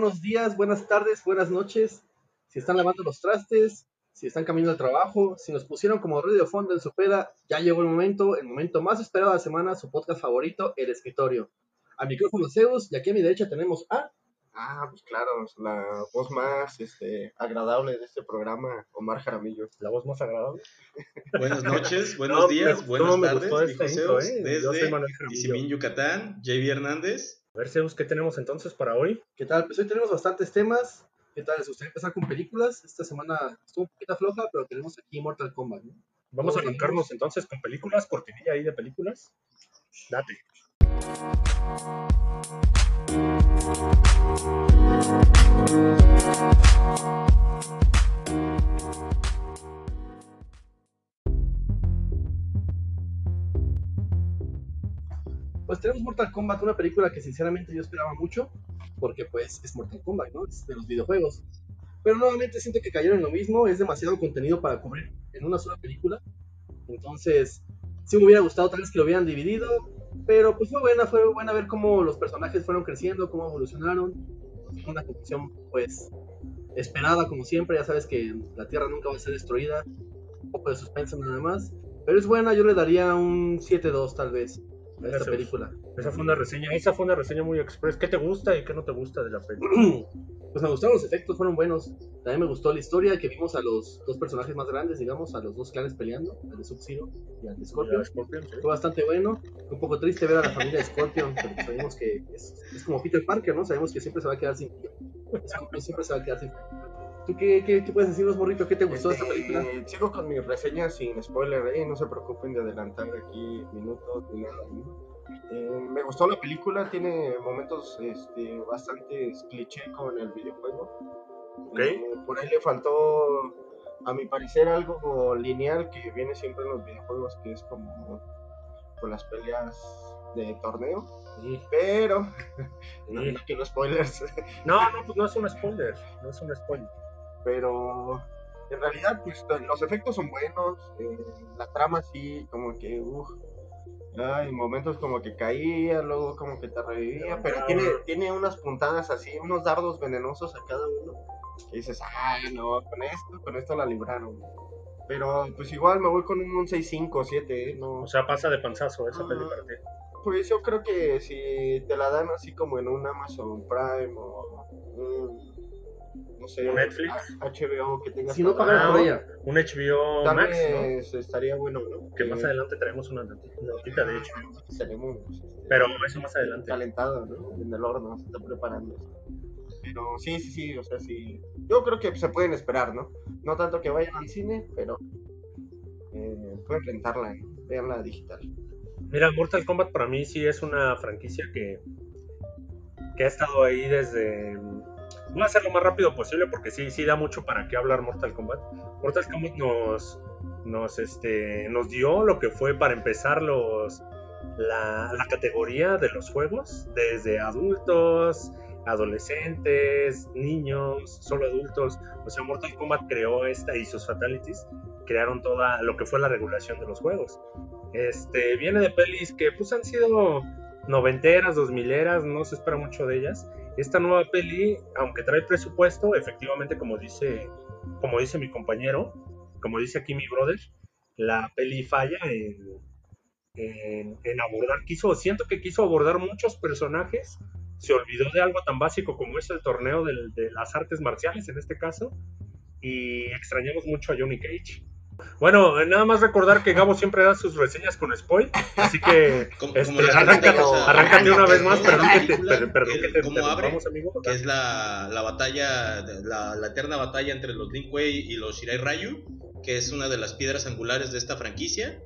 buenos días, buenas tardes, buenas noches. Si están lavando los trastes, si están caminando al trabajo, si nos pusieron como ruido de fondo en su peda, ya llegó el momento, el momento más esperado de la semana, su podcast favorito, El Escritorio. A micrófono Zeus, y aquí a mi derecha tenemos a... Ah, pues claro, la voz más este, agradable de este programa, Omar Jaramillo. La voz más agradable. Buenas noches, buenos días, buenas tardes, dijo Zeus, ¿eh? desde Yucatán, JB Hernández. A ver, Zeus, ¿qué tenemos entonces para hoy? ¿Qué tal? Pues hoy tenemos bastantes temas. ¿Qué tal? ¿Les gustaría empezar con películas? Esta semana estuvo un poquito floja, pero tenemos aquí Mortal Kombat, ¿no? Vamos a arrancarnos entonces con películas, cortinilla ahí de películas. Date. Pues tenemos Mortal Kombat, una película que sinceramente yo esperaba mucho, porque pues es Mortal Kombat, ¿no? Es de los videojuegos. Pero nuevamente siento que cayeron en lo mismo, es demasiado contenido para cubrir en una sola película. Entonces, sí me hubiera gustado tal vez que lo hubieran dividido, pero pues fue buena, fue buena ver cómo los personajes fueron creciendo, cómo evolucionaron. Una conclusión pues esperada como siempre, ya sabes que la Tierra nunca va a ser destruida, un poco de suspenso nada más. Pero es buena, yo le daría un 7-2 tal vez esta película. Esa fue una reseña, esa fue una reseña muy express. ¿Qué te gusta y qué no te gusta de la película? pues me gustaron los efectos, fueron buenos. También me gustó la historia, que vimos a los dos personajes más grandes, digamos, a los dos clanes peleando, al de Sub-Zero y al de Scorpion. Fue bastante bueno. Un poco triste ver a la familia de Scorpion, pero sabemos que es, como Peter Parker, ¿no? Sabemos que siempre se va a quedar sin Scorpion siempre se va a quedar sin ¿Tú qué, qué, qué, puedes decirnos, Morrito? ¿Qué te gustó de esta película? Sigo con mi reseña sin spoiler, ¿eh? No se preocupen de adelantar aquí minutos ni nada. Eh, me gustó la película, tiene momentos este, bastante cliché con el videojuego. Okay. Eh, por ahí le faltó, a mi parecer, algo lineal que viene siempre en los videojuegos, que es como con las peleas de torneo. Pero, no, quiero spoilers. No, no, pues no es un spoiler, no es un spoiler. Pero en realidad, pues los efectos son buenos, eh, la trama sí, como que, uff Ay, momentos como que caía, luego como que te revivía, pero tiene, tiene unas puntadas así, unos dardos venenosos a cada uno. Y dices, ah, no, con esto, con esto la libraron. Pero pues igual me voy con un 6-5, 7, ¿eh? No. O sea, pasa de panzazo esa película. Pues yo creo que si te la dan así como en un Amazon Prime o no sé, un Netflix, HBO que tenga. Si no pagas por ella, un HBO Tal Max, vez estaría bueno, ¿no? Que más adelante traemos una notita de hecho. Tenemos. Pero eso más adelante. Calentado, ¿no? En el horno, se está preparando. Pero sí, sí, sí, o sea, sí. Yo creo que se pueden esperar, ¿no? No tanto que vayan al cine, pero eh, pueden rentarla, ¿eh? veanla digital. Mira, Mortal Kombat para mí sí es una franquicia que, que ha estado ahí desde Voy a hacer lo más rápido posible porque sí, sí da mucho para qué hablar Mortal Kombat. Mortal Kombat nos, nos, este, nos dio lo que fue para empezar los, la, la categoría de los juegos, desde adultos, adolescentes, niños, solo adultos. O sea, Mortal Kombat creó esta y sus fatalities crearon toda lo que fue la regulación de los juegos. Este viene de pelis que pues han sido noventeras, dos mileras, no se espera mucho de ellas, esta nueva peli, aunque trae presupuesto, efectivamente, como dice, como dice mi compañero, como dice aquí mi brother, la peli falla en, en, abordar, quiso, siento que quiso abordar muchos personajes, se olvidó de algo tan básico como es el torneo de las artes marciales en este caso, y extrañamos mucho a Johnny Cage. Bueno, nada más recordar que Gabo siempre da sus reseñas con spoil, así que este, arráncate, una vez más, perdón que te, como abre, que es la, la batalla, la, la, eterna batalla entre los Lin Kuei y los Shirai Ryu, que es una de las piedras angulares de esta franquicia.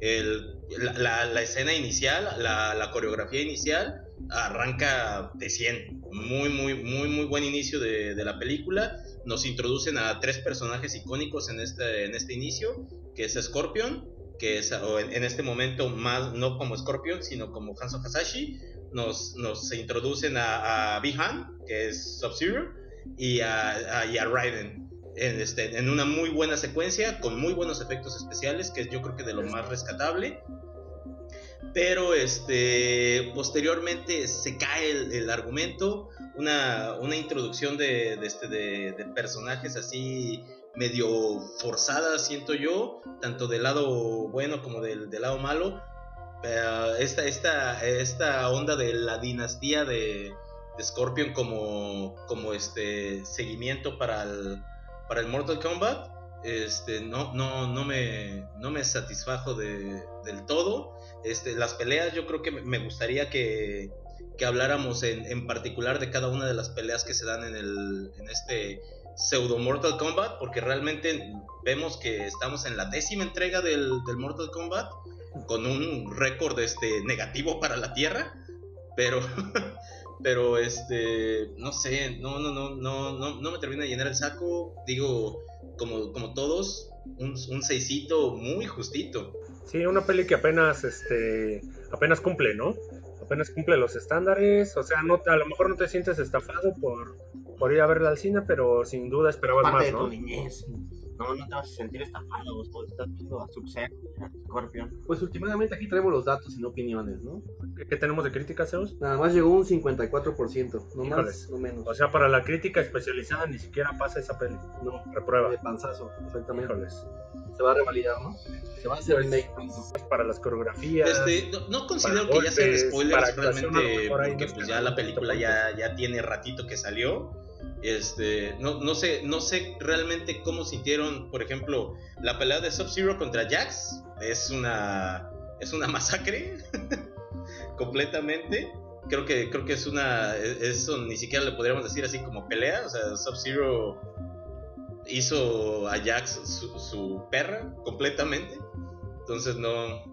El, la, la, escena inicial, la, la, coreografía inicial, arranca de 100. Muy, muy, muy, muy buen inicio de, de la película nos introducen a tres personajes icónicos en este, en este inicio, que es Scorpion, que es en, este momento más no como Scorpion, sino como Hanzo Hasashi. Nos, nos introducen a, a Bihan, que es Sub-Zero, y a, y a Raiden. En, este, en una muy buena secuencia, con muy buenos efectos especiales, que yo creo que de lo más rescatable. Pero este, posteriormente se cae el, el argumento, una, una introducción este, de, de personajes así medio forzadas, siento yo, tanto del lado bueno como del, lado malo. esta, esta, esta onda de la dinastía de, de Scorpion como, como este seguimiento para el, para el Mortal Kombat este, no, no, no, me, no me satisfajo de, del todo. Este, las peleas yo creo que me gustaría que, que habláramos en, en, particular de cada una de las peleas que se dan en, el, en este pseudo Mortal Kombat, porque realmente vemos que estamos en la décima entrega del, del Mortal Kombat, con un récord este, negativo para la Tierra, pero, pero este, no sé, no, no, no, no, no, no me termina de llenar el saco, digo, como, como todos, un, seisito muy justito. Sí, una peli que apenas, este, apenas cumple, ¿no? Apenas cumple los estándares, o sea, no, a lo mejor no te sientes estafado por, por ir a verla al cine, pero sin duda esperabas Parte más, de ¿no? tu niñez. No, no te vas a sentir estafado, vos estás viendo a Sub-Zero, a Scorpion. Pues últimamente aquí traemos los datos y no opiniones, ¿no? ¿Qué, qué tenemos de crítica, Zeus? Nada más llegó un 54%, no más, Híjoles. no menos. O sea, para la crítica especializada ni siquiera pasa esa peli. no, Reprueba. de panzazo, exactamente. Híjoles. Se va a revalidar, ¿no? Se va a hacer remake. Para las coreografías. Este, no, no considero para que ya sean golpes, spoilers realmente, porque pues ya la película ya, ya tiene ratito que salió. Este, no, no sé, no sé realmente cómo sintieron, por ejemplo, la pelea de Sub-Zero contra Jax. Es una, es una masacre completamente. Creo que, creo que es una, eso ni siquiera le podríamos decir así como pelea. O sea, Sub-Zero hizo a Jax su, su perra completamente. Entonces no,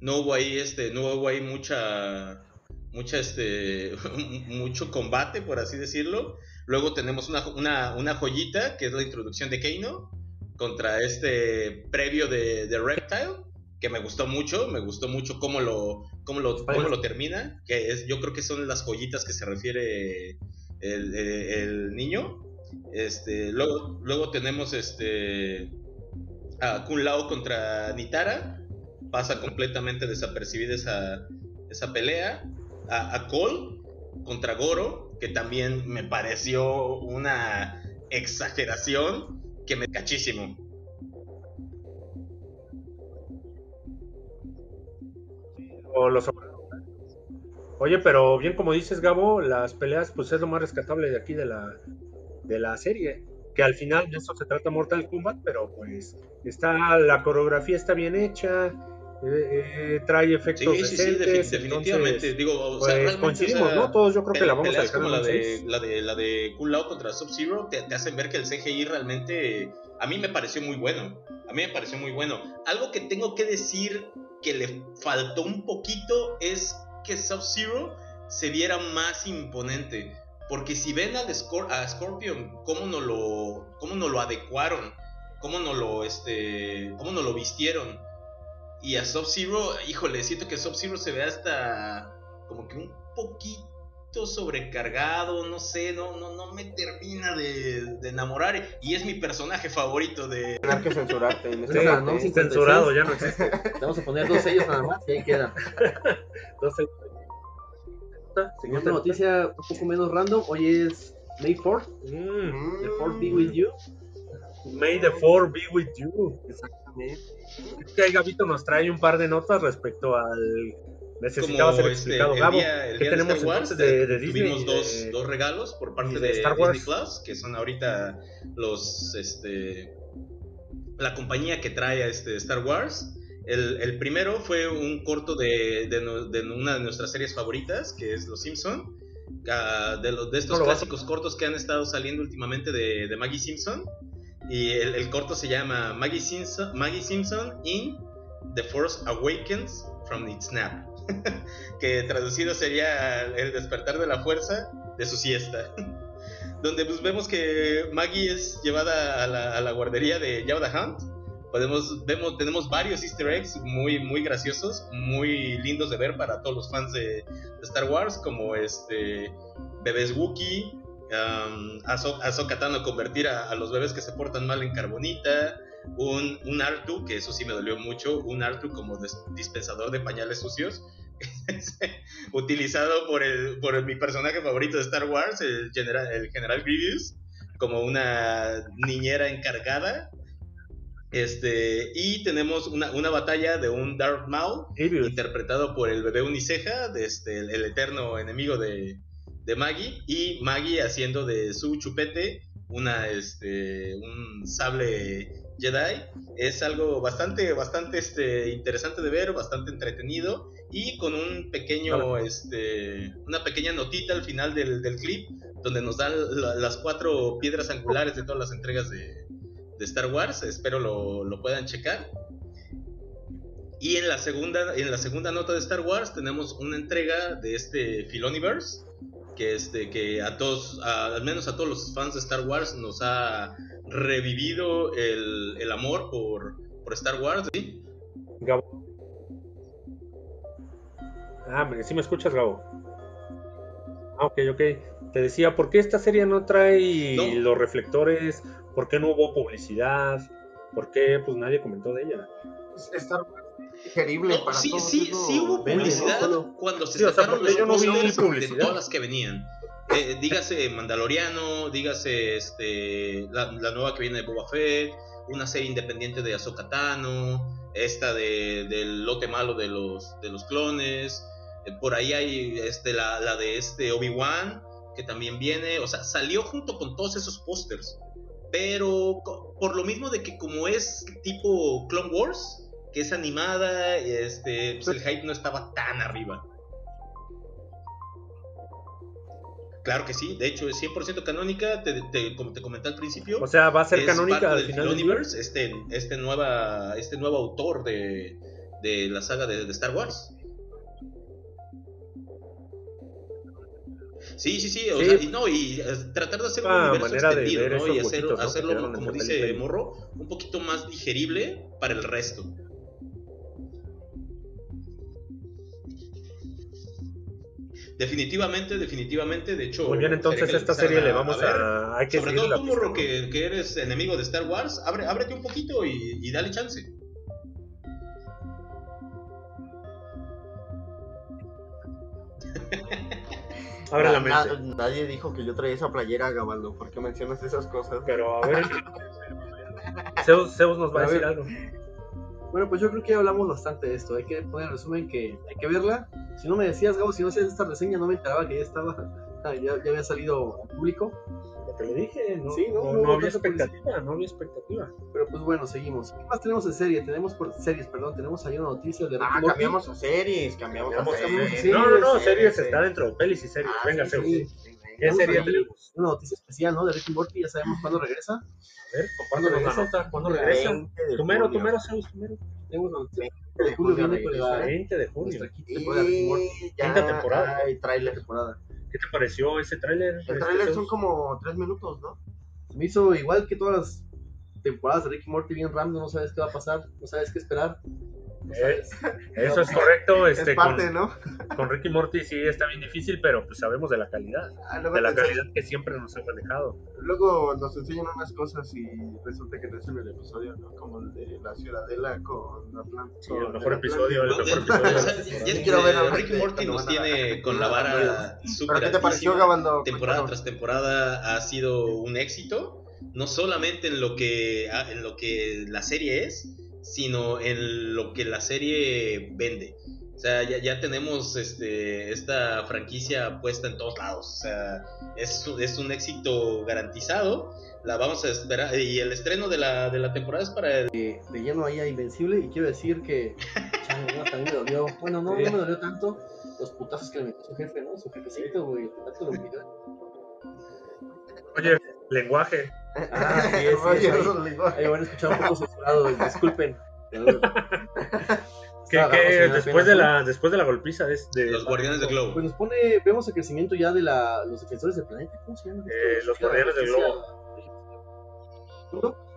no hubo ahí este no hubo ahí mucha este mucho combate por así decirlo. Luego tenemos una, una, joyita que es la introducción de Kano contra este previo de, Reptile que me gustó mucho me gustó mucho cómo lo cómo lo, cómo lo termina que es yo creo que son las joyitas que se refiere el niño. Este luego luego tenemos este a Kun Lao contra Nitara. Pasa completamente desapercibida esa, esa pelea. A, Cole contra Goro, que también me pareció una exageración que me cachísimo. Los Oye, pero bien como dices, Gabo, las peleas pues es lo más rescatable de aquí de la, de la serie. Que al final de eso se trata Mortal Kombat, pero pues está la coreografía está bien hecha, eh, eh, trae efectos sí, sí, decentes, defi- definitivamente. entonces, Digo, o pues, sea, realmente, coincidimos, o sea, ¿no? Todos yo creo que la vamos a como la de, la de la de Kun Lao contra Sub-Zero te, te hacen ver que el CGI realmente a mí me pareció muy bueno. A mí me pareció muy bueno. Algo que tengo que decir que le faltó un poquito es que Sub-Zero se viera más imponente. Porque si ven al Scor- a Scorpion, cómo no lo, cómo no lo adecuaron, cómo no lo, este, cómo no lo vistieron. Y a Sub-Zero, híjole, siento que Sub-Zero se ve hasta como que un poquito sobrecargado, no sé, no, no, no me termina de, de enamorar. Y es mi personaje favorito de... Tener que censurarte en Sí, parte. ¿no? Sí. censurado, ya no existe. Vamos a poner dos sellos nada más y ahí queda. Entonces, Siguiente noticia, un poco menos random. Hoy es May 4th. mm, The 4th be with you. May the four be with you. Exactamente. Es que ahí Gabito nos trae un par de notas respecto al. Necesitaba ser este, explicado, el día, el ¿Qué día de tenemos Star Wars, de, de Disney? tuvimos dos, de- dos regalos por parte de, Star Wars. Disney Plus, que son ahorita los, este, la compañía que trae a este Star Wars. El, el primero fue un corto de, de no- de una de nuestras series favoritas, que es Los Simpson. Ah, de, los, de estos No clásicos cortos que han estado saliendo últimamente de, de Maggie Simpson. Y el, corto se llama Maggie Simpson, Maggie Simpson in The Force Awakens from its Nap. que traducido sería El despertar de la fuerza de su siesta. Donde pues vemos que Maggie es llevada a la, guardería de Jabba Hutt. Podemos, vemos, tenemos varios easter eggs muy, muy graciosos, muy lindos de ver para todos los fans de, de Star Wars, como este bebés Wookiee, um, Ahso- Ahsoka Tano convertir a, a los bebés que se portan mal en carbonita, un, un Artu, que eso sí me dolió mucho, un Artu como dispensador de pañales sucios, utilizado por, el, por mi personaje favorito de Star Wars, el general, el general Grievous, como una niñera encargada. Este, y tenemos una, una batalla de un Darth Maul interpretado por el bebé Uniceja, de este, el, el eterno enemigo de, de Maggie, y Maggie haciendo de su chupete una, este, un sable Jedi. Es algo bastante, bastante este, interesante de ver, bastante entretenido y con un pequeño, este, una pequeña notita al final del, del clip donde nos dan la- las cuatro piedras angulares de todas las entregas de, de Star Wars. Espero lo, lo puedan checar. Y en la segunda, en la segunda nota de Star Wars tenemos una entrega de este Filoniverse que este que a todos, a- al menos a todos los fans de Star Wars nos ha revivido el, el amor por, por Star Wars. ¿sí? Gabo. Ah, me- sí me escuchas, Gabo. Ah, ok, ok. Te decía, ¿por qué esta serie no trae No. los reflectores? ¿Por qué no hubo publicidad? ¿Por qué pues nadie comentó de ella? Star Wars No, para sí, todos. sí, eso sí hubo publicidad cuando se Sí, o sea, sacaron los yo no de todas las que venían. Eh, dígase Mandaloriano, dígase este, la, la nueva que viene de Boba Fett, una serie independiente de Ahsoka Tano, esta de, del lote malo de los, de los clones, eh, por ahí hay este, la, la de este Obi-Wan, que también viene, o sea, salió junto con todos esos pósters, pero por lo mismo de que como es tipo Clone Wars, que es animada, este, pues el hype no estaba tan arriba. Claro que sí, de hecho es 100% canónica, te, te- como te comenté al principio. O sea, va a ser canónica al del final del? Filoniverse, este, este, nueva, este nuevo autor de, de la saga de, de Star Wars. Sí, sí, sí, o Sí. sea, y no, y eh, tratar de hacer un Ah, universo extendido, ¿no? Y hacerlo, como dice. Morro, un poquito más digerible para el resto. Definitivamente, definitivamente, de hecho... Muy bien, entonces esta serie le a- vamos ver. a... Hay que Sobre todo tú, Morro, que, que eres enemigo de Star Wars, abre, ábrete un poquito y, y dale chance. Abre la Na- mente. na- nadie dijo que yo traía esa playera, Gabaldo. ¿Por qué mencionas esas cosas? Pero a ver... Zeus, Zeus nos va a A decir ver. algo. Bueno, pues yo creo que ya hablamos bastante de esto. Hay que poner en resumen que hay que verla. Si no me decías, Gabo, si no hacías esta reseña, no me enteraba que ya estaba. ah, ya, ya había salido al público. Lo que le dije, no, Sí, no, no, no no había expectativa, no había expectativa. Pero pues bueno, seguimos. ¿Qué más tenemos en serie? Tenemos por series, perdón. Tenemos ahí una noticia de Rick Ah, Morty. cambiamos a series, cambiamos, Cambiamos a series. series. No, no, no, series sí. está dentro de pelis y series. Ah, Venga, sí, ¿Qué Vamos serie ahí. tenemos? Una noticia especial, ¿no? De Rick y Morty. Ya sabemos cuándo regresa. A ver, ¿cuándo regresa? anota? ¿Cuándo regresa? 20 de Tumero, julio. Tumero, Zeus, Tumero. Tenemos la noticia. 20 de julio viene con la 20 de junio. nuestra quinta temporada de Rick y Morty. Quinta temporada. hay tráiler. Temporada. ¿Qué te pareció ese tráiler? El este, tráiler Zeus? son como 3 minutos, ¿no? Se me hizo igual que todas las temporadas de Rick y Morty bien random. No sabes qué va a pasar. No sabes qué esperar. No Eh, sabes. Eso es correcto. Este, es parte, con, ¿no? Con Ricky Morty sí está bien difícil, pero pues sabemos de la calidad. Ah, luego, De la calidad que siempre nos ha manejado. luego nos enseñan unas cosas y resulta que no es en el episodio, ¿no? Como el de la Ciudadela con Atlanta. Sí, el mejor episodio, el mejor episodio. de o la sea, temporada. ya- Yo quiero ver a eh, Rick y Rick Morty nos tiene con la vara ¿Pero súper qué te pareció. Gabando? temporada tras temporada ha sido un éxito, no solamente en lo que ah, en lo que la serie es, sino en lo que la serie vende. O sea, ya, ya tenemos este, esta franquicia puesta en todos lados. O sea, es, un- es un éxito garantizado. La vamos a esperar. Y el estreno de la, de la temporada es para el. de lleno ahí a Invencible y quiero decir que chale, no, también me dolió. Bueno, no, no me dolió tanto los putazos que le metió su jefe, ¿no? Su jefecito, güey, el tanto lo. Oye, lenguaje. Ah, sí, sí, Oye, sí. Ahí van a escuchar un poco censurado, disculpen. Que, después, de la, después de la golpiza de, de Los Guardianes del Globo. Pues nos pone, vemos el crecimiento ya de la, los defensores del planeta, ¿cómo se llaman? Eh, los Guardianes del Globo.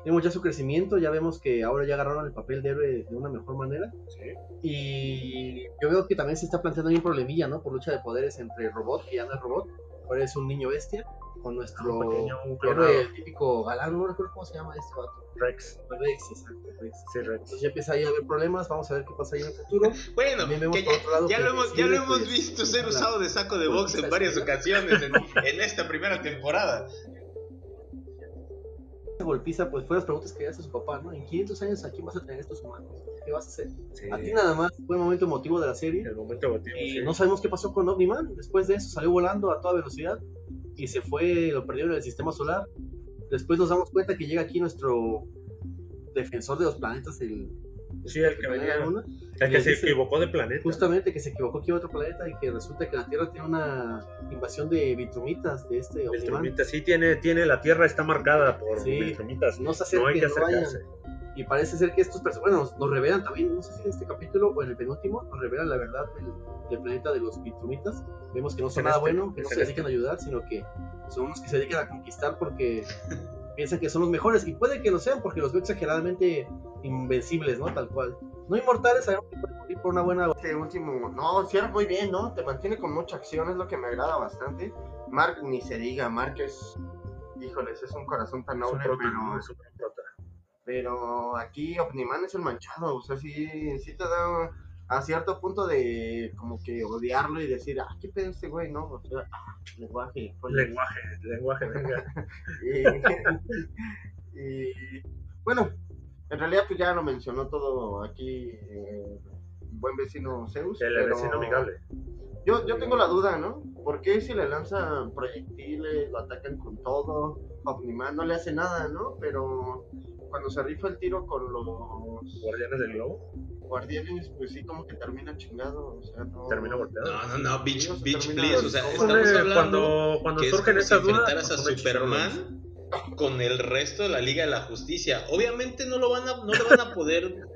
Vemos ya su crecimiento, ya vemos que ahora ya agarraron el papel de héroe de una mejor manera. Sí. Y yo veo que también se está planteando ahí un problemilla, ¿no? Por lucha de poderes entre robot, que ya no es robot, ahora es un niño bestia. Con nuestro Un pequeño, un héroe, clonado. el típico galán, no recuerdo cómo se llama este vato. Rex. Rex, exacto, Rex. Sí, Rex. Entonces ya empieza ahí a haber problemas, vamos a ver qué pasa ahí en el futuro. Bueno, que ya, lado lo hemos, ya lo hemos visto ser usado de saco de box en varias es- ocasiones en, en esta primera temporada. Esa golpiza, pues fue las preguntas que hace su papá, ¿no? En 500 años, ¿a quién vas a tener estos humanos? ¿Qué vas a hacer? Sí. A ti nada más, fue el momento emotivo de la serie. El momento emotivo, Y sí. no sabemos qué pasó con Omni-Man. Después de eso salió volando a toda velocidad y se fue, lo perdieron en el sistema solar. Después nos damos cuenta que llega aquí nuestro defensor de los planetas, el, Sí, el que venía. Luna, El que se dice- equivocó de planeta. justamente que se equivocó aquí a otro planeta y que resulta que la Tierra tiene una invasión de vitrumitas de este. Viltrumita, sí, tiene, tiene, la Tierra está marcada por Sí. Viltrumitas. No se No hay que no acercarse. Y parece ser que estos personajes, bueno, nos, revelan también, no sé si en este capítulo o en el penúltimo, nos revelan la verdad del, del planeta de los Vitrumitas. Vemos que no son nada este, bueno, que no se dedican a ayudar, sino que son unos que se dedican a conquistar porque piensan que son los mejores. Y puede que lo sean porque los veo exageradamente invencibles, ¿no? Tal cual. No inmortales, sabemos que pueden morir por una buena. Este último, no, cierra muy bien, ¿no? Te mantiene con mucha acción, es lo que me agrada bastante. Mark, ni se diga, Mark es, híjoles, es un corazón tan noble, pero. Es un prota. Pero aquí Omniman es el manchado, o sea, sí, sí te da a cierto punto de como que odiarlo y decir, ah, qué pedo este güey, ¿no? O sea, ah, lenguaje, coño. Lenguaje, lenguaje, venga. y, y, bueno, en realidad pues ya lo mencionó todo aquí eh, buen vecino Zeus. El pero vecino amigable. Yo, yo tengo la duda, ¿no? ¿Por qué si le lanzan proyectiles, lo atacan con todo, Omniman no le hace nada, ¿no? Pero cuando se rifa el tiro con los Guardianes del Globo. guardianes, pues sí como que termina chingado, o sea, no... Termina golpeado. No, no, no, bitch, Ellos bitch, please. O sea, estamos hablando cuando cuando que es surgen como si enfrentaras a. Superman con el resto de la Liga de la Justicia. Obviamente no lo van a, no lo van a poder,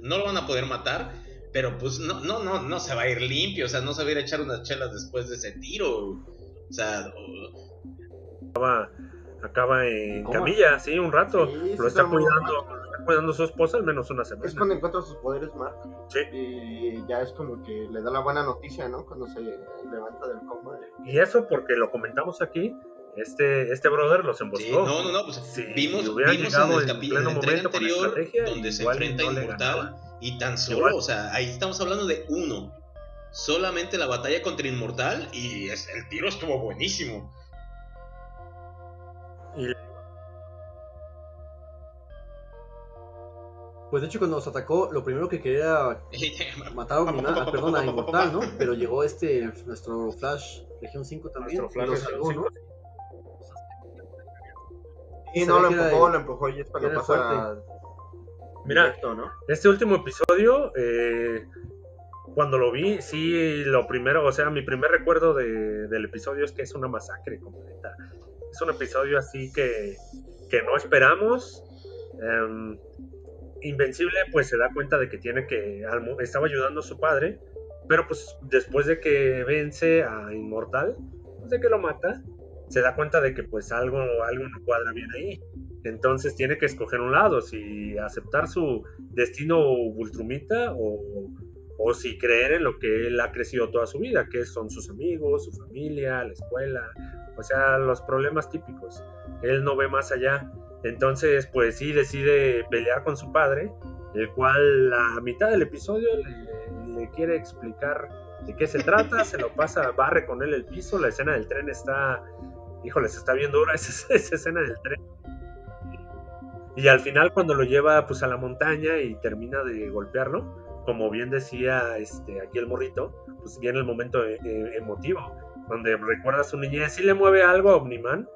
no lo van a poder matar, pero pues no, no, no, no se va a ir limpio, o sea, no se va a ir a echar unas chelas después de ese tiro. O sea, o- Acaba en ¿Cómo? camilla, sí, un rato. Sí, sí, lo está cuidando, lo está cuidando su esposa al menos una semana. Es cuando encuentra sus poderes Mark Sí. y ya es como que le da la buena noticia, ¿no? Cuando se levanta del coma. Y eso porque lo comentamos aquí, este, este brother los emboscó. sí, no, no, no, pues Si vimos, vimos en llegado el en capítulo, en pleno la entrega momento con anterior, estrategia, donde se enfrenta no Inmortal, y tan solo, Igual. o sea, ahí estamos hablando de uno. Solamente la batalla contra Inmortal y es- el tiro estuvo buenísimo. Pues de hecho, cuando nos atacó, lo primero que quería matar a ah, perdón, a Inmortal, ¿no? Pero llegó este, nuestro Flash Región 5 también, Nuestro y Flash salvó, ¿no? Y no lo que empujó, lo empujó y es era pasa Mira, directo, ¿no? Este último episodio, eh, cuando lo vi, sí, lo primero, o sea, mi primer recuerdo de- del episodio es que es una masacre completa. Es un episodio así que, que no esperamos. Em, Invencible, pues se da cuenta de que tiene que. Estaba ayudando a su padre, pero pues después de que vence a Inmortal, pues de que lo mata, se da cuenta de que pues algo, algo no cuadra bien ahí. Entonces tiene que escoger un lado, si aceptar su destino Vultrumita o, o si creer en lo que él ha crecido toda su vida, que son sus amigos, su familia, la escuela, o sea, los problemas típicos. Él no ve más allá. Entonces, pues sí, decide pelear con su padre, el cual a mitad del episodio le, le quiere explicar de qué se trata, se lo pasa, barre con él el piso, la escena del tren está, híjole, se está bien dura esa, escena del tren. Y al final cuando lo lleva pues a la montaña y termina de golpearlo, como bien decía este, aquí el morrito, pues viene el momento eh, emotivo, donde recuerda a su niñez, si le mueve algo a Omniman,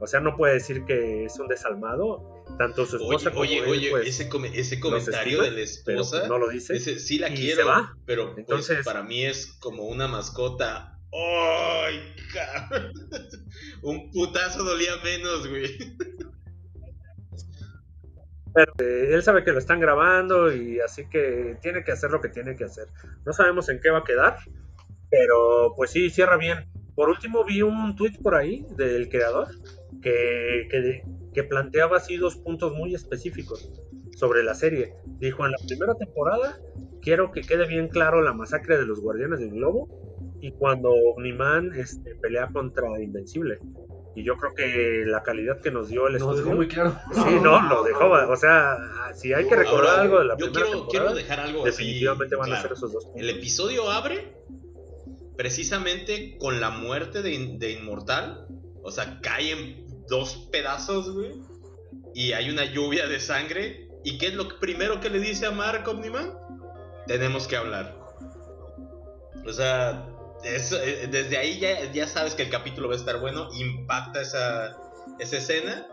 o sea, no puede decir que es un desalmado, tanto su Oye, esposa como oye, él, oye, pues, ese, come- ese comentario estima, de la pero esposa, pues, no lo dice. ese sí la quiero, se va. pero pues, Entonces- para mí es como una mascota. ¡Ay! Un putazo dolía menos, güey. Pero eh, él sabe que lo están grabando y así que tiene que hacer lo que tiene que hacer. No sabemos en qué va a quedar, pero pues sí, cierra bien. Por último vi un tweet por ahí del creador que, que, que planteaba así dos puntos muy específicos sobre la serie. Dijo, en la primera temporada quiero que quede bien claro la masacre de los guardianes del globo y cuando Omniman este, pelea contra Invencible. Y yo creo que la calidad que nos dio el Nos estudio. dejó muy claro. Sí, no, lo dejó. O sea, si hay que recordar Ahora, algo de la yo primera quiero, temporada, quiero dejar algo definitivamente así, van a claro. ser esos dos puntos. El episodio abre precisamente con la muerte de, de Inmortal. O sea, cae en dos pedazos, güey. Y hay una lluvia de sangre. ¿Y qué es lo primero que le dice a Mark Omniman? Tenemos que hablar. O sea, eh, desde ahí ya, ya sabes que el capítulo va a estar bueno. Impacta esa, esa escena.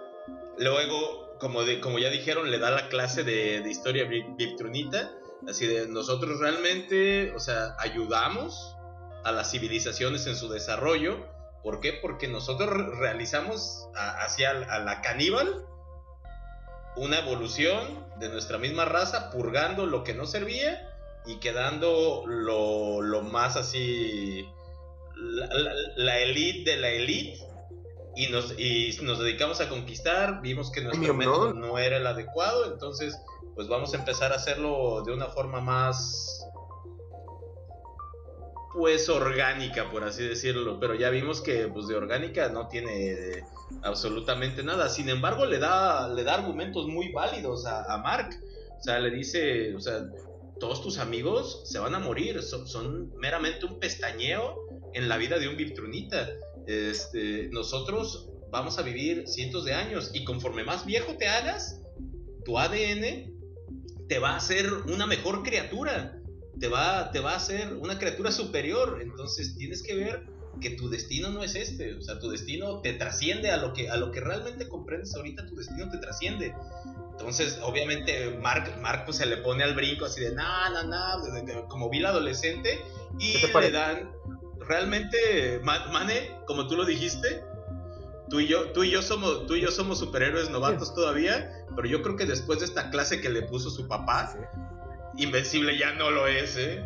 Luego, como, de, como ya dijeron, le da la clase de, de historia vi- Victrunita. Así de nosotros realmente, o sea, ayudamos a las civilizaciones en su desarrollo. ¿Por qué? Porque nosotros re- realizamos a- hacia a la caníbal una evolución de nuestra misma raza, purgando lo que no servía y quedando lo, lo más así, la, elite de la elite. Y nos, y nos dedicamos a conquistar, vimos que nuestro método no era el adecuado, entonces pues vamos a empezar a hacerlo de una forma más pues orgánica por así decirlo. Pero ya vimos que pues de orgánica no tiene eh, absolutamente nada. Sin embargo le da le da argumentos muy válidos a, Mark. O sea le dice o sea todos tus amigos se van a morir. Son, meramente un pestañeo en la vida de un Virtrunita este, nosotros vamos a vivir cientos de años y conforme más viejo te hagas tu ADN te va a hacer una mejor criatura, te va, te va a hacer una criatura superior, entonces tienes que ver que tu destino no es este, o sea, tu destino te trasciende a lo que, a lo que realmente comprendes ahorita, tu destino te trasciende. Entonces, obviamente, Mark, Mark pues, se le pone al brinco así de, no, no, no, como vil adolescente, y ¿Qué te le dan, realmente, Ma- Mane, como tú lo dijiste, tú y yo, tú y yo somos, tú y yo somos superhéroes novatos todavía, pero yo creo que después de esta clase que le puso su papá, Invencible ya no lo es, ¿eh?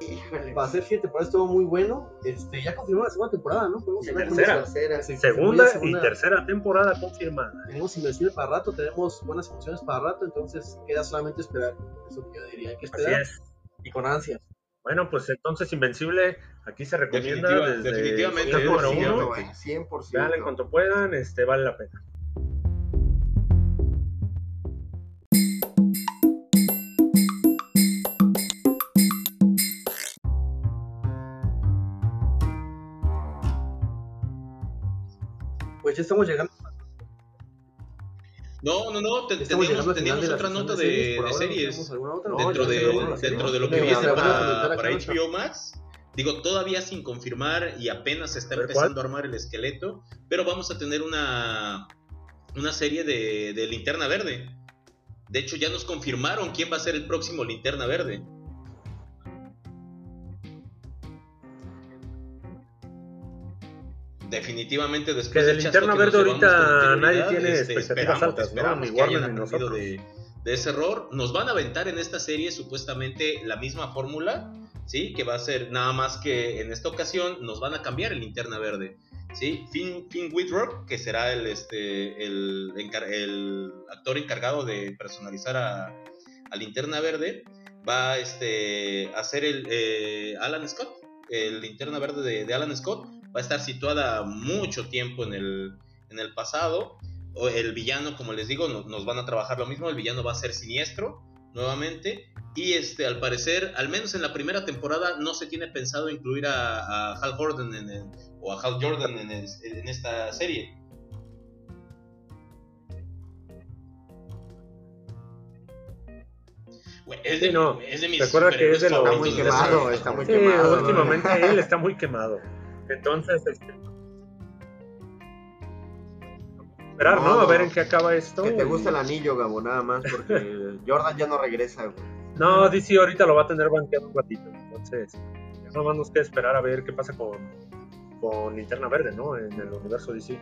Híjole. Para hacer siete temporadas estuvo muy bueno. Este, ya confirmó la segunda temporada, ¿no? Podemos Y tercera. Segunda segunda. y tercera temporada confirmada. Tenemos Invencible para rato, tenemos buenas funciones para rato, entonces queda solamente esperar. Eso que yo diría, hay que Así esperar. es. Y con ansias. Bueno, pues entonces Invencible aquí se recomienda Definitiva- desde definitivamente, el número 100%, uno. güey, 100%. Vean en cuanto puedan, este vale la pena. Pues ya estamos llegando. No, no, no, te- teníamos, otra nota de, series. dentro, de, dentro lo que viene para, HBO Max. Digo, todavía sin confirmar y apenas se está empezando a armar el esqueleto, pero vamos a tener una, una serie de, de Linterna Verde. De hecho, ya nos confirmaron quién va a ser el próximo Linterna Verde. Definitivamente después Que de Linterna Verde ahorita nadie tiene expectativas esperamos- ¿no? Ni Warner ni nosotros. de, de ese error. Nos van a aventar en esta serie supuestamente la misma fórmula, ¿sí? Que va a ser nada más que en esta ocasión nos van a cambiar el linterna verde, ¿sí? Finn, Finn Wittrock, que será el, este, el, actor encargado de personalizar a, a linterna verde, va este, a ser el eh, Alan Scott, el linterna verde de, de Alan Scott. Va a estar situada mucho tiempo en el, en el pasado o el villano, como les digo, no- nos van a trabajar lo mismo. El villano va a ser siniestro nuevamente. Y este, al parecer, al menos en la primera temporada, no se tiene pensado incluir a, a Hal Jordan en el- o a Hal Jordan en, el- en esta serie. Es de, Sí, no. es de mis Recuerda que es de los- Está muy quemado, está muy Sí, quemado. últimamente él está muy quemado. Entonces, este, esperar, ¿no? No, A ver en qué acaba esto. Que te gusta el anillo, Gabo, nada más, porque Jordan ya no regresa, güey. No, DC ahorita lo va a tener banqueado un ratito. Entonces, ya nada más nos queda esperar a ver qué pasa con, con Linterna Verde, ¿no? En el universo DC.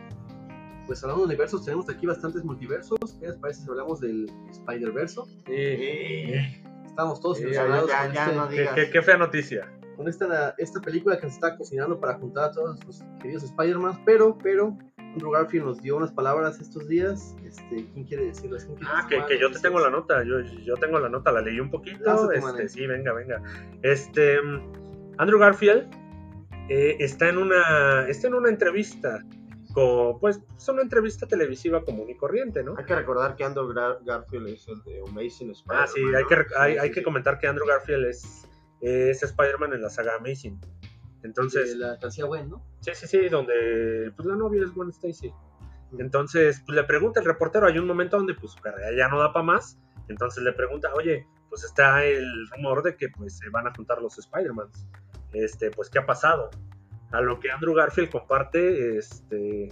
Pues hablando de universos, tenemos aquí bastantes multiversos. ¿Qué les parece si hablamos del Spider-Verso? Sí. Estamos todos Sí, Ya, ya, con, ya, este- no Qué, digas. qué- qué fea noticia. Con esta, esta película que se está cocinando para juntar a todos los queridos Spider-Man. Pero, pero, Andrew Garfield nos dio unas palabras estos días. Este, ¿Quién quiere decirlas? ¿Quién quiere Ah, que, que yo te tengo la nota, yo, yo tengo la nota, la leí un poquito. Lánzate, este, sí, venga, venga. Este, Andrew Garfield eh, está, en una, está en una entrevista, con, pues es una entrevista televisiva común y corriente, ¿no? Hay que recordar que Andrew Gar- Garfield es el de Amazing Spider-Man. Ah, sí, hay que, hay, Sí, hay sí, que sí. comentar que Andrew Garfield es, es Spider-Man en la saga Amazing. Entonces, De la alcancía Gwen, ¿no? sí, sí, sí, donde pues la novia es Gwen Stacy. Entonces, pues le pregunta el reportero, hay un momento donde pues su carrera ya no da para más, entonces le pregunta, oye, pues está el rumor de que pues se van a juntar los Spider-Mans, este, pues ¿qué ha pasado? A lo que Andrew Garfield comparte, este,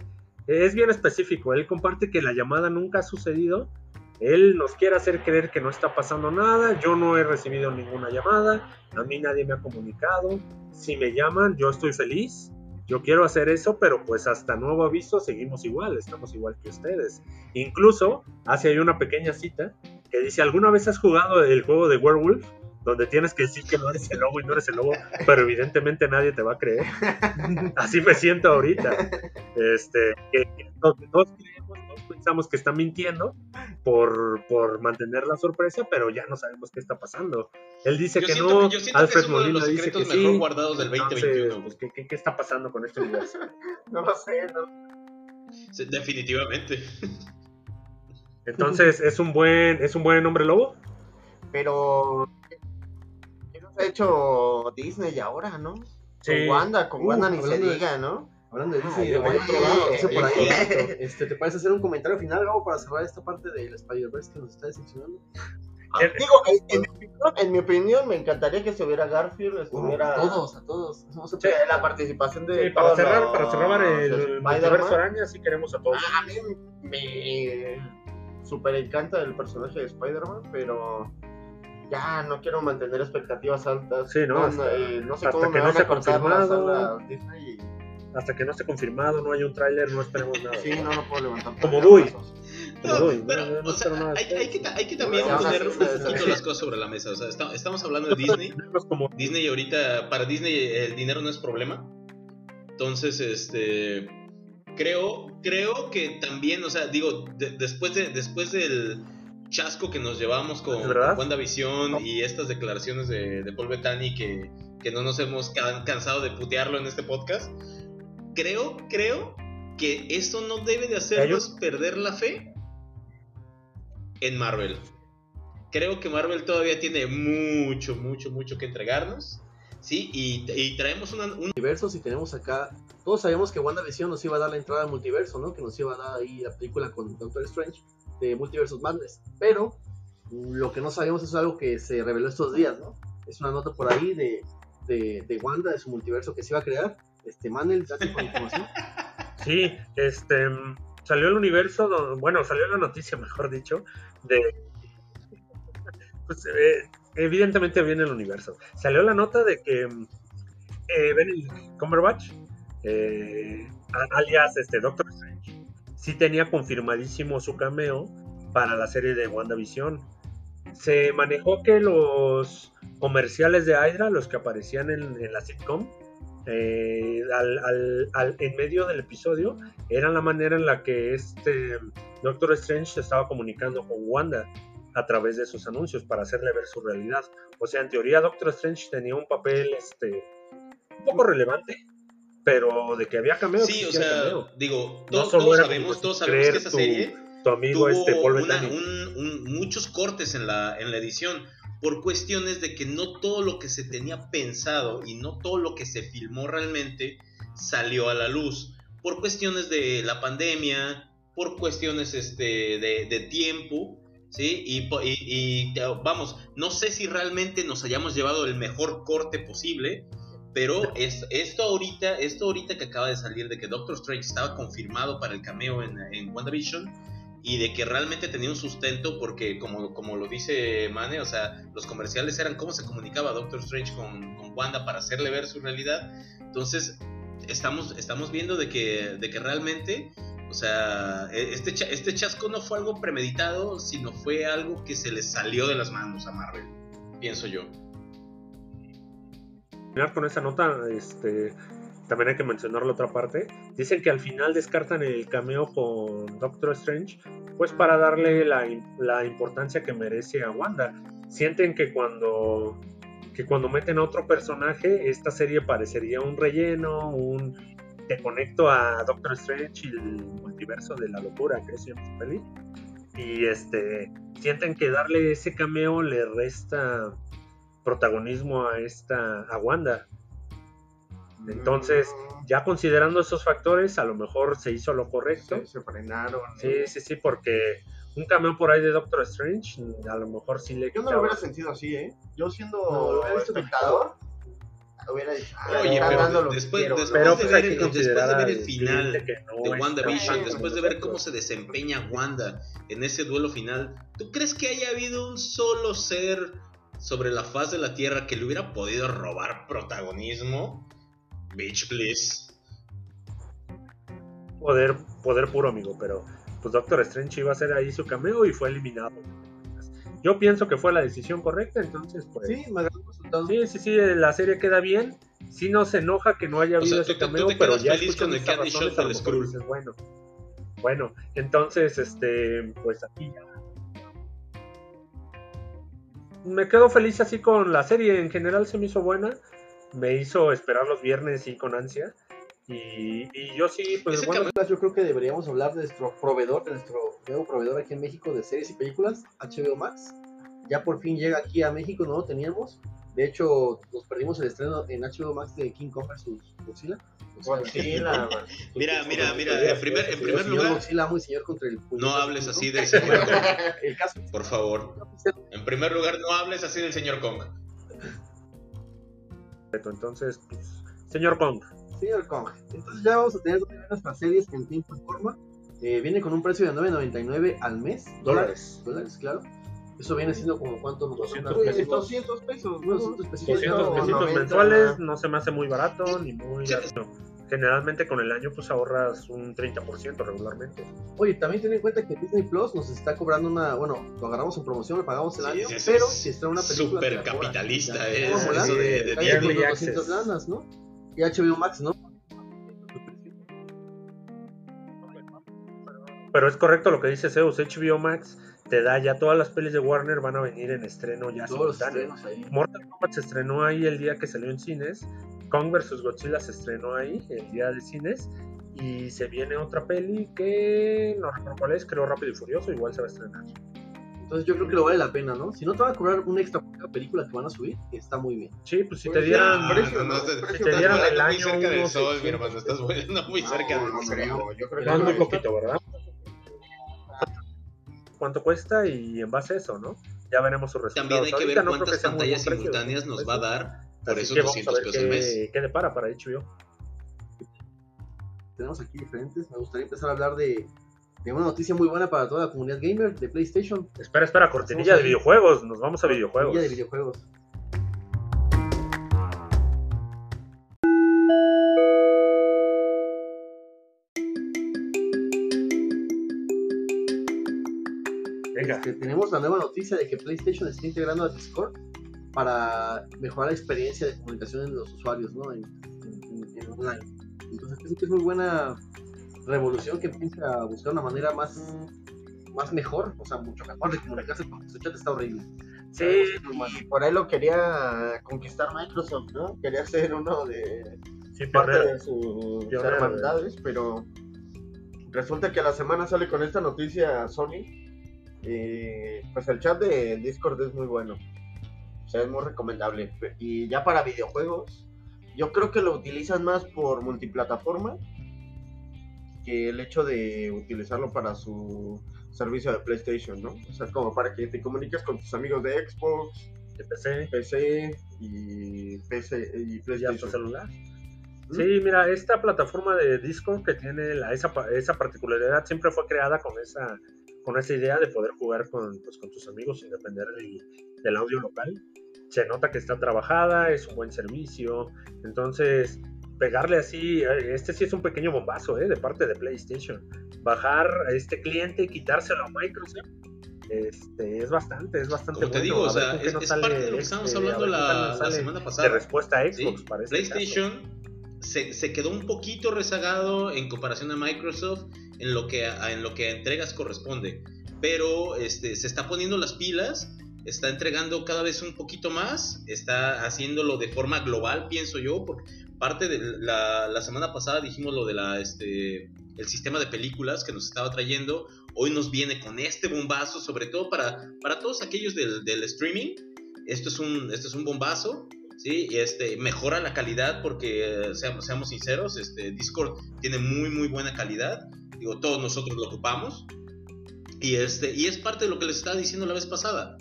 es bien específico, él comparte que la llamada nunca ha sucedido, él nos quiere hacer creer que no está pasando nada, yo no he recibido ninguna llamada, a mí nadie me ha comunicado, si me llaman yo estoy feliz, yo quiero hacer eso, pero pues hasta nuevo aviso seguimos igual, estamos igual que ustedes. Incluso hace ahí una pequeña cita que dice, ¿alguna vez has jugado el juego de Werewolf? Donde tienes que decir que no eres el lobo y no eres el lobo, pero evidentemente nadie te va a creer. Así me siento ahorita. Este, que, que todos todos pensamos que está mintiendo por, por mantener la sorpresa, pero ya no sabemos qué está pasando. Él dice Yo que siento no, que- yo siento que Alfred es uno de Molina los dice que secretos mejor sí. guardados del Entonces, 2021. pues, ¿qué, qué, qué está pasando con este universo? No lo sé, no. Sí, Definitivamente. Entonces, ¿es un buen, es un buen hombre lobo? Pero. ¿Qué nos ha hecho Disney ahora, no? Sí. Con Wanda, con Uh, Wanda ni se hablando de- diga, ¿no? Hablando de Disney, Ay, de güey. otro lado, dice por ahí, este, ¿te parece hacer un comentario final, Gabo, para cerrar esta parte del Spider-Verse que nos está decepcionando? Ah, Digo, en, en mi opinión, en mi opinión, me encantaría que estuviera Garfield, estuviera. A todos, a todos. La participación de. Sí, para cerrar, los para cerrar el Spider-Man. multiverso araña, sí queremos a todos. A mí me super encanta el personaje de Spider-Man, pero ya no quiero mantener expectativas altas. Sí, ¿no? Hasta- eh, no sé hasta cómo que me no van a cortar las confirmado. alas Disney y- Hasta que no esté confirmado, no haya un tráiler, no esperemos nada. Sí, no, no puedo levantar. Como. Como No, pero, o sea, hay, hay que, ta- hay que también poner un poquito las cosas sobre la mesa. O sea, está- estamos hablando de Disney. Disney ahorita, para Disney el dinero no es problema. Entonces, este, creo, creo que también, o sea, digo, de- después de, después del chasco que nos llevamos con, con WandaVision y estas declaraciones de, de Paul Bettany que, que no nos hemos can- cansado de putearlo en este podcast, creo, creo que esto no debe de hacernos perder la fe en Marvel. Creo que Marvel todavía tiene mucho, mucho, mucho que entregarnos. Sí, y, y traemos una, un- multiversos y tenemos acá. Todos sabíamos que WandaVision nos iba a dar la entrada al multiverso, ¿no? Que nos iba a dar ahí la película con Doctor Strange de Multiversus Madness. Pero lo que no sabíamos es algo que se reveló estos días, ¿no? Es una nota por ahí de, de, de Wanda, de su multiverso que se iba a crear. Este, Manel, date con información. Sí, este salió el universo, bueno, salió la noticia, mejor dicho, de pues, eh, evidentemente viene el universo. Salió la nota de que eh, Benedict Cumberbatch, eh, alias este Doctor Strange, sí tenía confirmadísimo su cameo para la serie de WandaVision. Se manejó que los comerciales de Hydra, los que aparecían en la sitcom, eh, al, al- al- en medio del episodio, eran la manera en la que este Doctor Strange se estaba comunicando con Wanda a través de sus anuncios para hacerle ver su realidad. O sea, en teoría Doctor Strange tenía un papel este, un poco relevante, pero de que había cameo. Sí, o sea, cameo. digo, todos, era sabemos, todos sabemos que esa tu- serie Tu amigo tuvo este Paul una- Bettany. un- un- muchos cortes en la, en la edición por cuestiones de que no todo lo que se tenía pensado y no todo lo que se filmó realmente salió a la luz. Por cuestiones de la pandemia, por cuestiones este, de, tiempo, ¿sí? Y, vamos, no sé si realmente nos hayamos llevado el mejor corte posible, pero es, esto, ahorita, esto ahorita que acaba de salir de que Doctor Strange estaba confirmado para el cameo en, en WandaVision y de que realmente tenía un sustento porque como, como lo dice Mane, o sea, los comerciales eran cómo se comunicaba Doctor Strange con, con Wanda para hacerle ver su realidad. Entonces, estamos, estamos viendo de que, de que realmente, o sea, e- este, este chasco no fue algo premeditado, sino fue algo que se le salió de las manos a Marvel, pienso yo. con esa nota, este, también hay que mencionar la otra parte. Dicen que al final descartan el cameo con Doctor Strange, pues para darle la, im- la importancia que merece a Wanda. Sienten que cuando que cuando meten a otro personaje, esta serie parecería un relleno, un te conecto a Doctor Strange y el multiverso de la locura, que es peli. Y este sienten que darle ese cameo le resta protagonismo a esta a Wanda. Entonces, ya considerando esos factores, a lo mejor se hizo lo correcto. Se, se frenaron. Sí, sí, sí, porque un cameo por ahí de Doctor Strange, a lo mejor sí le Yo no lo hubiera sentido así, ¿eh? Yo siendo No, lo hubiera visto espectador, hubiera dicho, ah, Oye, pero después- quiero, después Pero de pues ver el- después de ver el al final no de WandaVision, después de ver cómo se desempeña Wanda en ese duelo final, ¿tú crees que haya habido un solo ser sobre la faz de la Tierra que le hubiera podido robar protagonismo? Bitch, please. poder, poder puro, amigo, pero pues Doctor Strange iba a hacer ahí su cameo y fue eliminado. Yo pienso que fue la decisión correcta, entonces pues... Sí, me. Sí, sí, sí, la serie queda bien. Sí nos enoja que no haya O habido sea, ese cameo, te pero ya feliz con el shot a lo del Skrull. dices, bueno, bueno, entonces, este, pues aquí ya. Me quedo feliz así con la serie, en general se me hizo buena, me hizo esperar los viernes y con ansia. Y, y yo sí, pues bueno, Películas, Yo creo que deberíamos hablar de nuestro proveedor, de nuestro nuevo proveedor aquí en México de series y películas, HBO Max. Ya por fin llega aquí a México, no lo teníamos. De hecho, nos perdimos el estreno en HBO Max de King Kong vs. Godzilla. Godzilla. Mira, mira, mira, en primer, en primer lugar, Godzilla, amo y señor contra el no hables así del señor Kong, El caso por favor. En primer lugar, no hables así del señor Kong. Entonces, pues, señor Kong, Señor Kong. Entonces ya vamos a tener nuestras series en tiempo y forma. Eh, viene con un precio de 9.99 al mes. dólares. Dólares, claro. Eso viene siendo como cuánto nos 200 Uy, pesitos. 200 pesos, ¿no? 200 pesitos. 200 no, pesitos 90, mensuales, ¿no? no se me hace muy barato ni muy Sí. Generalmente con el año pues ahorras un 30% regularmente. Oye, también ten en cuenta que Disney Plus nos está cobrando una. Bueno, lo agarramos en promoción, lo pagamos el Sí, año, pero es si está una película. súper capitalista, Ya, eh, ¿cómo sí, mola? sí, de- de. 200 lanas, ¿no? Y HBO Max, ¿no? Pero es correcto lo que dice Zeus, HBO Max te da ya todas las pelis de Warner van a venir en estreno ya Todos los simultáneo. estrenos ahí. Mortal Kombat se estrenó ahí el día que salió en cines. Kong vs Godzilla se estrenó ahí el día de cines. Y se viene otra peli que no recuerdo cuál es, creo Rápido y Furioso, igual se va a estrenar. Entonces yo creo que lo vale la pena, ¿no? Si no te van a cobrar un extra película que van a subir, está muy bien. Sí, pues si te Pues dieran. ya, precio, no, no, te- si te dieran el muy año cerca del sol, mi 600 hermano. Estás volando muy cerca No, del no sol. creo, yo creo que No, no. muy poquito, ¿verdad? ¿Cuánto cuesta? Y en base a eso, ¿no? Ya veremos sus resultados. También hay que ver cuántas muy pantallas simultáneas ¿no? nos va a dar por Así esos que vamos a 200 ver pesos al mes. qué, qué depara para HBO. Tenemos aquí diferentes. Me gustaría empezar a hablar de, de una noticia muy buena para toda la comunidad gamer de PlayStation. Espera, espera, cortinilla de videojuegos. Nos vamos a videojuegos. De videojuegos. Venga. Este, tenemos la nueva noticia de que PlayStation está integrando a Discord para mejorar la experiencia de comunicación de los usuarios, ¿no? En, en- en online. Entonces creo que es muy buena revolución que empieza a buscar una manera más, más mejor, o sea, mucho mejor de comunicarse porque su chat está horrible. Sí, Y por ahí lo quería conquistar Microsoft, ¿no? Quería ser uno de sí, parte de sus hermandades, pero resulta que a la semana sale con esta noticia Sony. Y pues el chat de Discord es muy bueno. O sea, es muy recomendable. Y ya para videojuegos, yo creo que lo utilizan más por multiplataforma que el hecho de utilizarlo para su servicio de PlayStation, ¿no? O sea, como para que te comuniques con tus amigos de Xbox, de PC PC y PC y PlayStation. celular. Sí, mira, esta plataforma de Discord que tiene la, esa, esa particularidad siempre fue creada con esa, con esa idea de poder jugar con, pues, con tus amigos sin depender del, del audio local. Se nota que está trabajada, es un buen servicio. Entonces, pegarle así, eh, este sí es un pequeño bombazo eh, de parte de PlayStation. Bajar a este cliente y quitárselo a Microsoft. Este, es bastante, es bastante Como te digo, o sea, es, parte de lo que estábamos este, a hablando la, semana de pasada. respuesta a ¿sí? Xbox para este caso. PlayStation se, se quedó un poquito rezagado en comparación a Microsoft en lo que a, en lo que a entregas corresponde, pero este se está poniendo las pilas. Está entregando cada vez un poquito más, está haciéndolo de forma global, pienso yo, porque parte de la, la semana pasada dijimos lo de la, este, el sistema de películas que nos estaba trayendo, hoy nos viene con este bombazo, sobre todo para, para todos aquellos del, del streaming, esto es un, esto es un bombazo, ¿sí? Este, mejora la calidad porque, seamos, seamos sinceros, este, Discord tiene muy, muy buena calidad, digo, todos nosotros lo ocupamos, y, este, y es parte de lo que les estaba diciendo la vez pasada.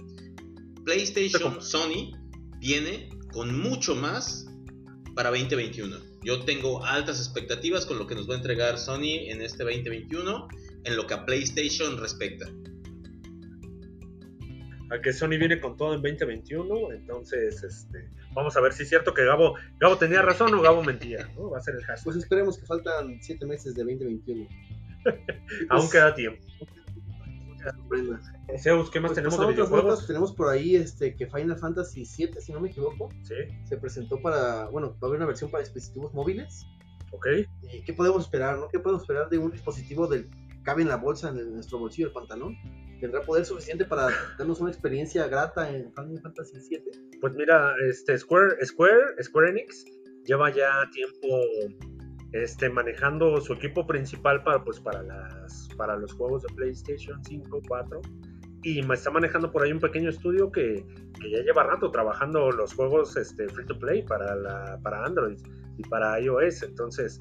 PlayStation, Sony, viene con mucho más para 2021. Yo tengo altas expectativas con lo que nos va a entregar Sony en este 2021 en lo que a PlayStation respecta. A que Sony viene con todo en 2021, entonces este, vamos a ver si es cierto que Gabo, Gabo tenía razón o Gabo mentía, ¿no? Va a ser el hashtag. Pues esperemos que faltan 7 meses de 2021. Aún queda tiempo. Zeus, ¿qué más Pues tenemos de videojuegos? tenemos por ahí este, que Final Fantasy VII, si no me equivoco, Sí, se presentó para, bueno, va a haber una versión para dispositivos móviles. ok. Eh, ¿Qué podemos esperar, no? ¿Qué podemos esperar de un dispositivo del que cabe en la bolsa, en, el- en nuestro bolsillo del pantalón? ¿Tendrá poder suficiente para darnos una experiencia grata en Final Fantasy VII? Pues mira, este Square, Square, Square Enix lleva ya tiempo este, manejando su equipo principal para, pues, para, las, para los juegos de PlayStation 5, 4. Y me está manejando por ahí un pequeño estudio que, que ya lleva rato trabajando los juegos este, free to play para, la, para Android y para iOS. Entonces,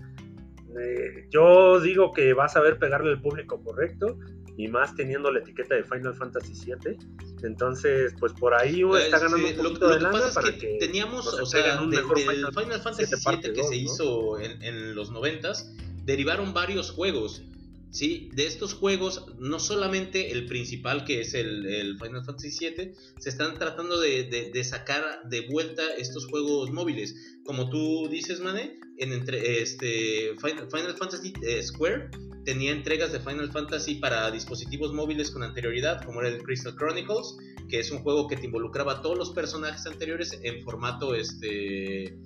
eh, yo digo que vas a ver pegarle al público correcto y más teniendo la etiqueta de Final Fantasy VII. Entonces, pues por ahí uno está ganando eh, un lo, poquito lo de que lana pasa es para que, que teníamos, o sea, un de- mejor del Final Final Fantasy VII que dos, se ¿no? hizo en, en los noventas, derivaron varios juegos. ¿Sí? De estos juegos, no solamente el principal, que es el, Final Fantasy VII, se están tratando de, sacar de vuelta estos juegos móviles. Como tú dices, Mane, en entre, este, Final, Final Fantasy eh, Square tenía entregas de Final Fantasy para dispositivos móviles con anterioridad, como era el Crystal Chronicles, que es un juego que te involucraba a todos los personajes anteriores en formato este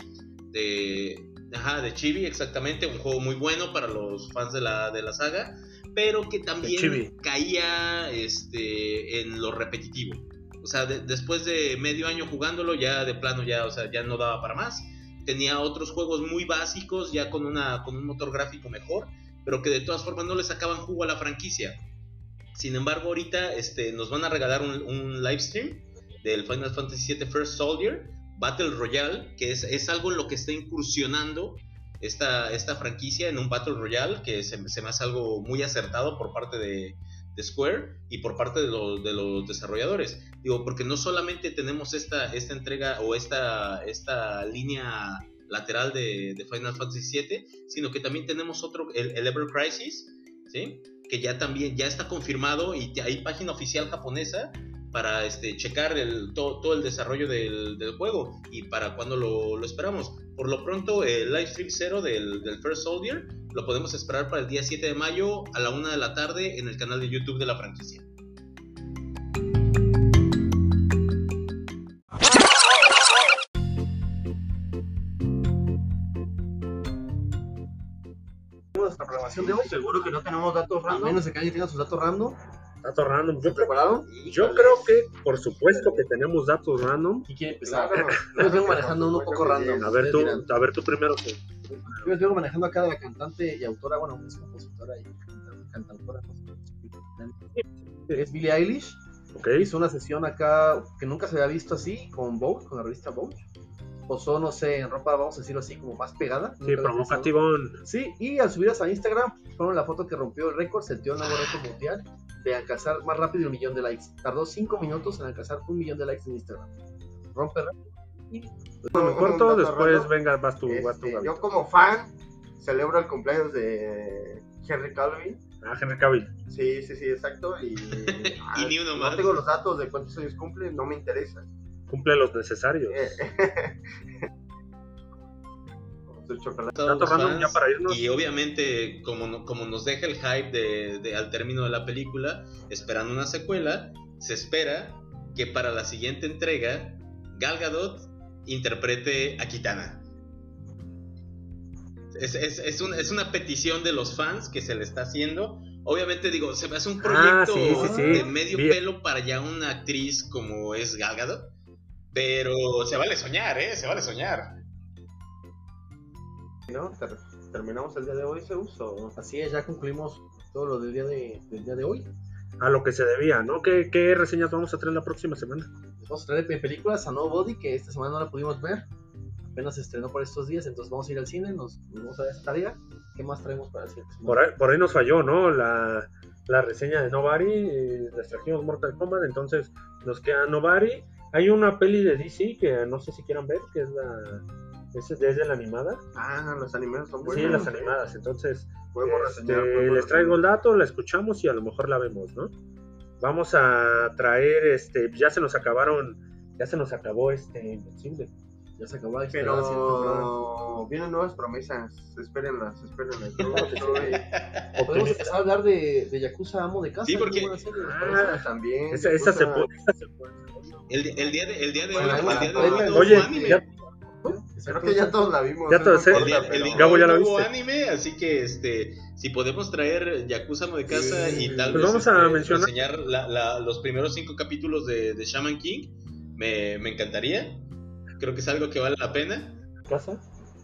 de ajá, de chibi exactamente, un juego muy bueno para los fans de la, de la saga, pero que también caía este en lo repetitivo. O sea, de- después de medio año jugándolo ya de plano ya, o sea, ya no daba para más. Tenía otros juegos muy básicos ya con una con un motor gráfico mejor, pero que de todas formas no le sacaban jugo a la franquicia. Sin embargo, ahorita este, nos van a regalar un, un live stream del Final Fantasy VII First Soldier Battle Royale, que es, es algo en lo que está incursionando esta, esta franquicia en un Battle Royale, que se, se me hace algo muy acertado por parte de, de Square y por parte de los, de los desarrolladores. Digo, porque no solamente tenemos esta, esta entrega o esta, esta línea lateral de, de Final Fantasy VII, sino que también tenemos otro, el, el Ever Crisis, ¿sí? que ya también ya está confirmado y hay página oficial japonesa para este, checar el, todo, todo el desarrollo del, del juego y para cuando lo, lo esperamos. Por lo pronto, el live stream cero del, del First Soldier lo podemos esperar para el día 7 de mayo a la 1 de la tarde en el canal de YouTube de la franquicia. nuestra programación de hoy. Seguro que no tenemos datos A random. menos de que alguien tenga sus datos random. Datos random. Yo ¿Se creo, prepararon? yo creo que, por supuesto, que tenemos datos random. ¿Quién quiere empezar? Yo vengo manejando uno un poco random. A ver tú, a ver tú primero. tú. Yo les vengo manejando acá de la cantante y autora, bueno, es compositora y canta- cantautora. sé. Es Billie Eilish. Ok. Hizo una sesión acá que nunca se había visto así con Vogue, con la revista Vogue. Posó, no sé, en ropa, vamos a decirlo así, como más pegada. Sí, provocativón. Sí, y al subirlas a Instagram, fueron la foto que rompió el récord, setió el nuevo récord mundial de alcanzar más rápido un millón de likes. Tardó 5 minutos en alcanzar un millón de likes en Instagram. Rompe récord. Y Me corto, dato después venga, vas tú, vas tú, Este, yo como fan celebro el cumpleaños de Henry Calvin. Ah, Henry Cavill. Sí, sí, sí, exacto. Y, Y ni uno no más. tengo los datos de cuántos años cumple, no me interesa. Cumple los necesarios. Eh, fans, ya para irnos. Y obviamente, como, no- como nos deja el hype de, de- al término de la película, esperando una secuela, se espera que para la siguiente entrega, Gal Gadot interprete a Kitana. Es, es- es un- es una petición de los fans que se le está haciendo Obviamente, digo, se me hace un Ah, proyecto sí, sí, sí. de medio Bien. pelo para ya una actriz como es Gal Gadot. Pero se vale soñar, ¿eh? Se vale soñar. ¿No? Ter- ¿Terminamos el día de hoy, Zeus? o- Así es, ya concluimos todo lo del día de, del día de hoy. A lo que se debía, ¿no? ¿Qué, qué reseñas vamos a traer la próxima semana? Vamos a traer películas a Nobody, que esta semana no la pudimos ver. Apenas se estrenó por estos días, entonces vamos a ir al cine, nos, nos vamos a dar esa tarea. ¿Qué más traemos para el siguiente semana? Por ahí, por ahí nos falló, ¿no? La, la reseña de Nobody, eh, les trajimos Mortal Kombat, entonces nos queda Nobody. Hay una peli de DC que no sé si quieran ver, que es la... Es, es de la animada. Ah, los animes son buenos. Sí, las animadas. Entonces, este, reseñar. les traigo el dato, la escuchamos y a lo mejor la vemos, ¿no? Vamos a traer, este, ya se nos acabaron, ya se nos acabó este Invencible. Ya se acabó. Pero vienen nuevas promesas. Espérenlas, espérenlas. Estoy- Podemos empezar a hablar de, de Yakuza Amo de Casa. Sí, porque-. Ah, también. Esa, esa se Yakuza- puede, esa se puede. El, el día de, el día de Bueno, hoy, el día de hoy no Oye, hubo anime. ya- Creo que ya todos la vimos. Ya ¿eh? todos, No ¿eh? El día, el día Gabo, de ya hoy la no hubo viste. anime, así que este, si podemos traer Yakuza de casa Sí. y tal Pues vez vamos a este, mencionar- reseñar la- la- los primeros cinco capítulos de, de Shaman King, me, me encantaría. Creo que es algo que vale la pena. casa.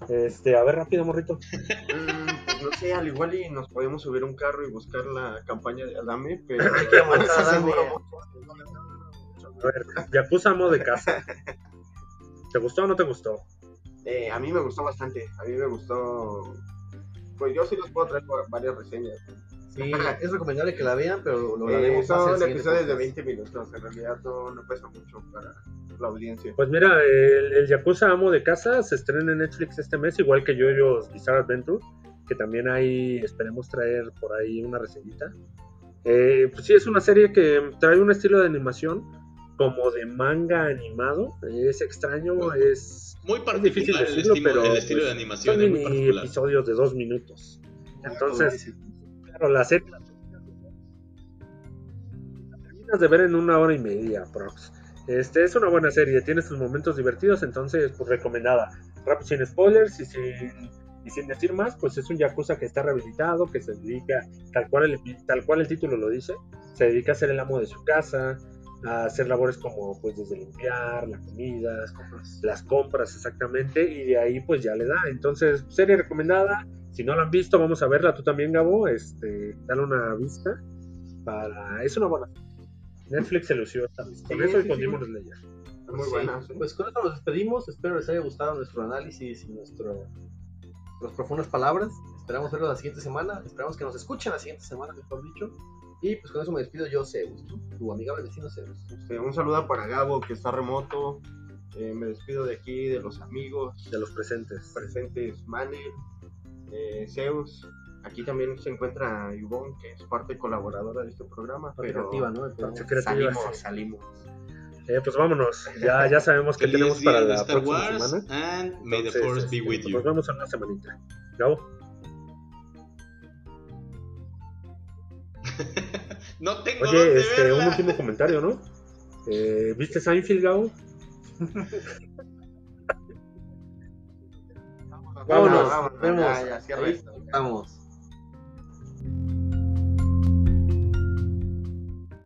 Este, a ver rápido, morrito. Mm, pues no sé, al igual y nos podemos subir un carro y buscar la campaña de Adame, pero quiero matar a Adame. A ver, Yakuza Amo de Casa. ¿Te gustó o no te gustó? Eh, a mí me gustó bastante, a mí me gustó... Pues yo sí les puedo traer va- varias reseñas. Sí, es recomendable que la vean, pero lo Eh, son episodios de podcast. 20 minutos, en realidad no, no pesa mucho para la audiencia. Pues mira, el, el Yakuza Amo de Casa se estrena en Netflix este mes, igual que Yoyo's Bizarre Adventure, que también hay, esperemos traer por ahí una reseñita. Eh, pues sí, es una serie que trae un estilo de animación como de manga animado, es extraño, es... Muy difícil particular el, decirlo, estilo, pero, el estilo pues, de animación, Son es muy episodios de dos minutos. Entonces, claro, la serie la terminas de ver en una hora y media, prox. Este es una buena serie, tiene sus momentos divertidos, entonces, pues recomendada. Rápido, sin spoilers y sin, y sin decir más, pues es un Yakuza que está rehabilitado, que se dedica, tal cual, el, tal cual el título lo dice, se dedica a ser el amo de su casa, a hacer labores como, pues, desde limpiar, la comida, las compras exactamente, y de ahí, pues, ya le da. Entonces, serie recomendada, si no la han visto, vamos a verla tú también, Gabo, este, dale una vista, para... es una buena Netflix se lució esta vez. Con Sí, eso y con sí. Demon Slayer. Muy Sí, buena. Pues con esto nos despedimos. Espero les haya gustado nuestro análisis y nuestro, nuestras profundas palabras. Esperamos verlo la siguiente semana. Esperamos que nos escuchen la siguiente semana, mejor dicho. Y pues con eso me despido yo, Zeus, ¿tú? tu amigable vecino Zeus. Este, un saludo para Gabo, que está remoto. Eh, me despido de aquí, de los amigos De los presentes. presentes, Manel, eh, Zeus. Aquí también se encuentra Ivonne, que es parte colaboradora de este programa. Parte Pero creativa, ¿no? Salimos, salimos. Eh, pues vámonos. Ya, ya sabemos qué tenemos para la Star próxima Wars semana. and may the Entonces, force be este, with pues you. Nos vemos en una semanita. Gabo. no tengo Oye, dónde este, verla. un último comentario, ¿no? Eh, ¿Viste Seinfeld, Gabo? Vámonos, vámonos, vemos. ya, ya, cierra Ahí esto. Vamos.